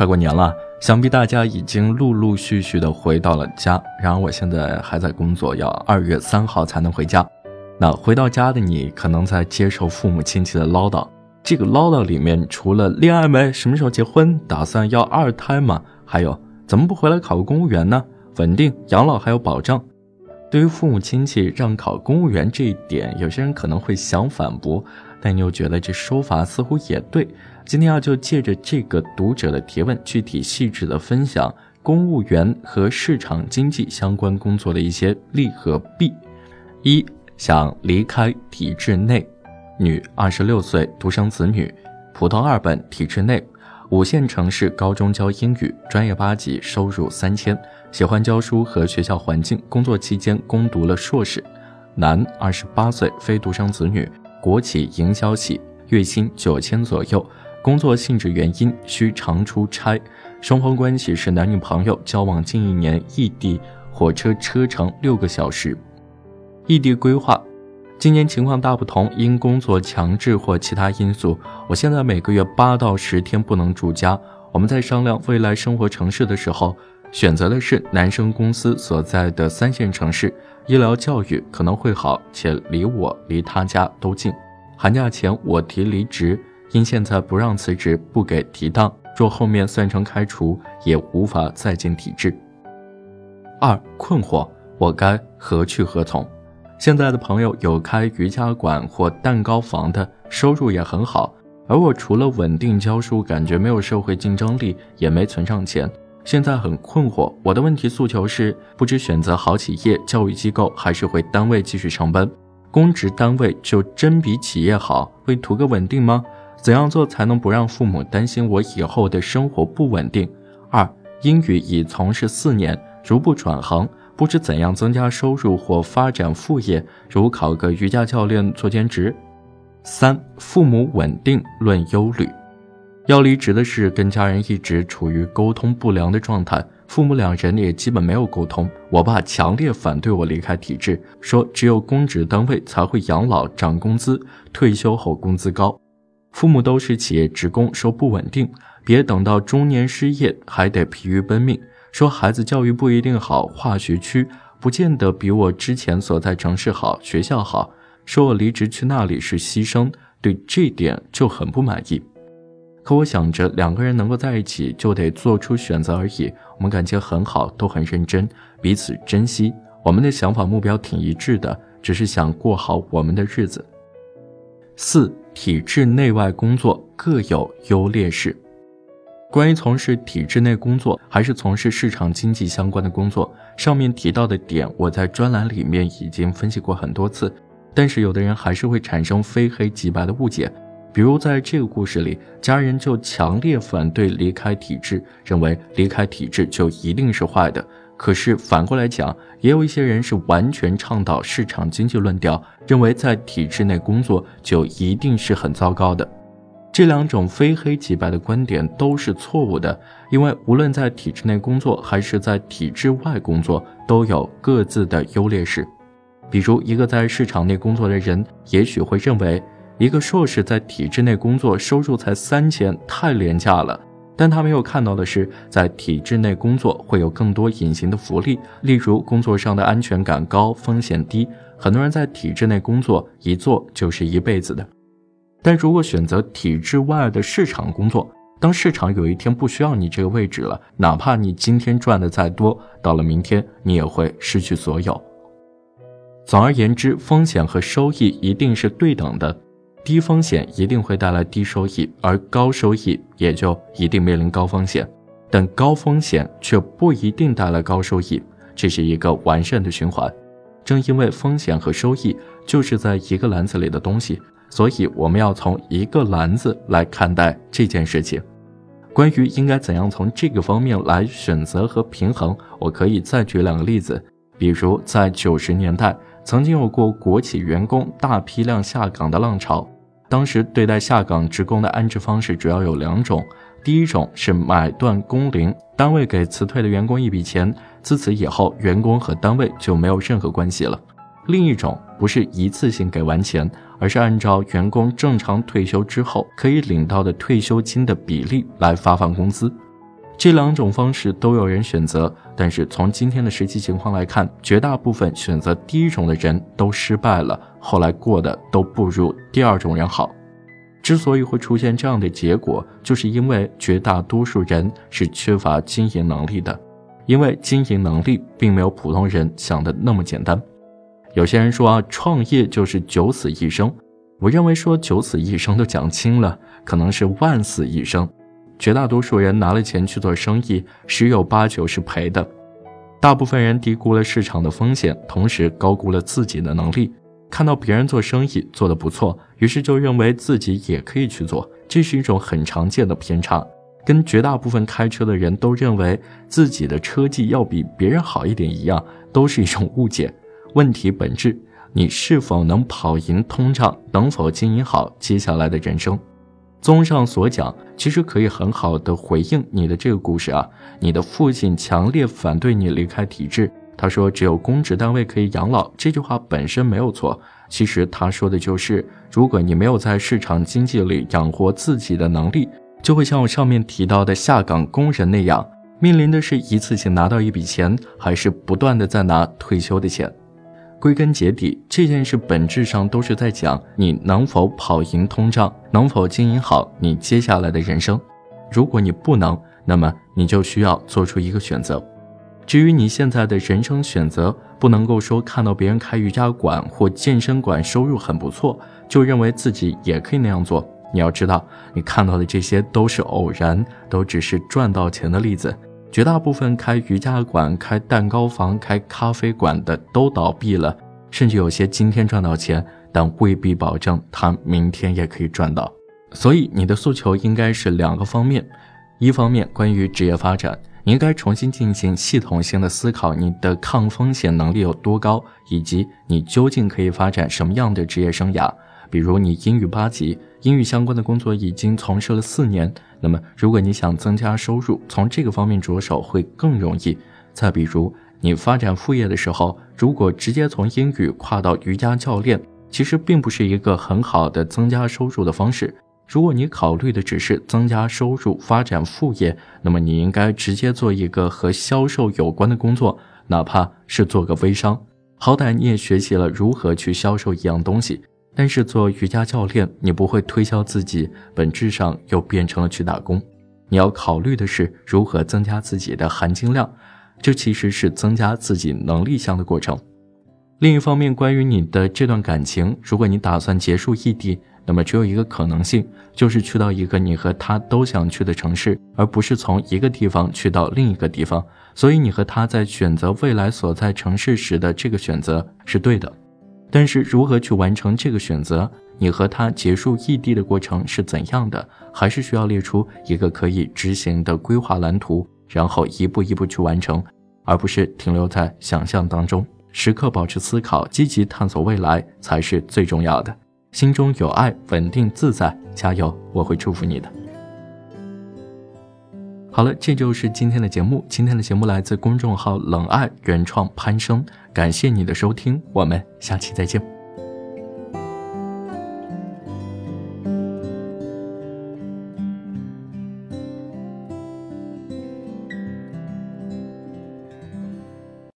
快过年了，想必大家已经陆陆续续的回到了家。然而我现在还在工作，要二月三号才能回家。那回到家的你，可能在接受父母亲戚的唠叨。这个唠叨里面，除了恋爱没、什么时候结婚、打算要二胎吗？还有怎么不回来考个公务员呢？稳定养老还有保障。对于父母亲戚让考公务员这一点，有些人可能会想反驳，但你又觉得这说法似乎也对。今天啊，就借着这个读者的提问，具体细致的分享公务员和市场经济相关工作的一些利和弊。一想离开体制内，女，二十六岁，独生子女，普通二本，体制内，五线城市高中教英语，专业八级，收入三千。喜欢教书和学校环境，工作期间攻读了硕士。男，二十八岁，非独生子女，国企营销系，月薪九千左右。工作性质原因需常出差。双方关系是男女朋友，交往近一年，异地，火车车程六个小时。异地规划，今年情况大不同，因工作强制或其他因素，我现在每个月八到十天不能住家。我们在商量未来生活城市的时候。选择的是男生公司所在的三线城市，医疗教育可能会好，且离我离他家都近。寒假前我提离职，因现在不让辞职，不给提档，若后面算成开除，也无法再进体制。二困惑，我该何去何从？现在的朋友有开瑜伽馆或蛋糕房的，收入也很好，而我除了稳定教书，感觉没有社会竞争力，也没存上钱。现在很困惑，我的问题诉求是不知选择好企业、教育机构，还是回单位继续上班。公职单位就真比企业好？会图个稳定吗？怎样做才能不让父母担心我以后的生活不稳定？二英语已从事四年，如不转行，不知怎样增加收入或发展副业，如考个瑜伽教练做兼职。三父母稳定论忧虑。要离职的是跟家人一直处于沟通不良的状态，父母两人也基本没有沟通。我爸强烈反对我离开体制，说只有公职单位才会养老涨工资，退休后工资高。父母都是企业职工，说不稳定，别等到中年失业还得疲于奔命。说孩子教育不一定好，化学区不见得比我之前所在城市好，学校好。说我离职去那里是牺牲，对这点就很不满意。可我想着两个人能够在一起，就得做出选择而已。我们感情很好，都很认真，彼此珍惜。我们的想法目标挺一致的，只是想过好我们的日子。四体制内外工作各有优劣势。关于从事体制内工作还是从事市场经济相关的工作，上面提到的点，我在专栏里面已经分析过很多次，但是有的人还是会产生非黑即白的误解。比如在这个故事里，家人就强烈反对离开体制，认为离开体制就一定是坏的。可是反过来讲，也有一些人是完全倡导市场经济论调，认为在体制内工作就一定是很糟糕的。这两种非黑即白的观点都是错误的，因为无论在体制内工作还是在体制外工作，都有各自的优劣势。比如一个在市场内工作的人，也许会认为。一个硕士在体制内工作，收入才三千，太廉价了。但他没有看到的是，在体制内工作会有更多隐形的福利，例如工作上的安全感高，风险低。很多人在体制内工作，一做就是一辈子的。但如果选择体制外的市场工作，当市场有一天不需要你这个位置了，哪怕你今天赚的再多，到了明天你也会失去所有。总而言之，风险和收益一定是对等的。低风险一定会带来低收益，而高收益也就一定面临高风险。但高风险却不一定带来高收益，这是一个完善的循环。正因为风险和收益就是在一个篮子里的东西，所以我们要从一个篮子来看待这件事情。关于应该怎样从这个方面来选择和平衡，我可以再举两个例子，比如在九十年代。曾经有过国企员工大批量下岗的浪潮，当时对待下岗职工的安置方式主要有两种：第一种是买断工龄，单位给辞退的员工一笔钱，自此以后员工和单位就没有任何关系了；另一种不是一次性给完钱，而是按照员工正常退休之后可以领到的退休金的比例来发放工资。这两种方式都有人选择，但是从今天的实际情况来看，绝大部分选择第一种的人都失败了，后来过得都不如第二种人好。之所以会出现这样的结果，就是因为绝大多数人是缺乏经营能力的，因为经营能力并没有普通人想的那么简单。有些人说啊，创业就是九死一生，我认为说九死一生都讲轻了，可能是万死一生。绝大多数人拿了钱去做生意，十有八九是赔的。大部分人低估了市场的风险，同时高估了自己的能力。看到别人做生意做得不错，于是就认为自己也可以去做，这是一种很常见的偏差。跟绝大部分开车的人都认为自己的车技要比别人好一点一样，都是一种误解。问题本质，你是否能跑赢通胀，能否经营好接下来的人生？综上所讲，其实可以很好的回应你的这个故事啊。你的父亲强烈反对你离开体制，他说只有公职单位可以养老。这句话本身没有错，其实他说的就是，如果你没有在市场经济里养活自己的能力，就会像我上面提到的下岗工人那样，面临的是一次性拿到一笔钱，还是不断的在拿退休的钱。归根结底，这件事本质上都是在讲你能否跑赢通胀，能否经营好你接下来的人生。如果你不能，那么你就需要做出一个选择。至于你现在的人生选择，不能够说看到别人开瑜伽馆或健身馆收入很不错，就认为自己也可以那样做。你要知道，你看到的这些都是偶然，都只是赚到钱的例子。绝大部分开瑜伽馆、开蛋糕房、开咖啡馆的都倒闭了，甚至有些今天赚到钱，但未必保证他明天也可以赚到。所以你的诉求应该是两个方面：一方面关于职业发展，你应该重新进行系统性的思考，你的抗风险能力有多高，以及你究竟可以发展什么样的职业生涯。比如你英语八级，英语相关的工作已经从事了四年。那么，如果你想增加收入，从这个方面着手会更容易。再比如，你发展副业的时候，如果直接从英语跨到瑜伽教练，其实并不是一个很好的增加收入的方式。如果你考虑的只是增加收入、发展副业，那么你应该直接做一个和销售有关的工作，哪怕是做个微商，好歹你也学习了如何去销售一样东西。但是做瑜伽教练，你不会推销自己，本质上又变成了去打工。你要考虑的是如何增加自己的含金量，这其实是增加自己能力项的过程。另一方面，关于你的这段感情，如果你打算结束异地，那么只有一个可能性，就是去到一个你和他都想去的城市，而不是从一个地方去到另一个地方。所以你和他在选择未来所在城市时的这个选择是对的。但是如何去完成这个选择？你和他结束异地的过程是怎样的？还是需要列出一个可以执行的规划蓝图，然后一步一步去完成，而不是停留在想象当中。时刻保持思考，积极探索未来才是最重要的。心中有爱，稳定自在，加油！我会祝福你的。好了，这就是今天的节目。今天的节目来自公众号“冷爱原创”，攀升。感谢你的收听，我们下期再见。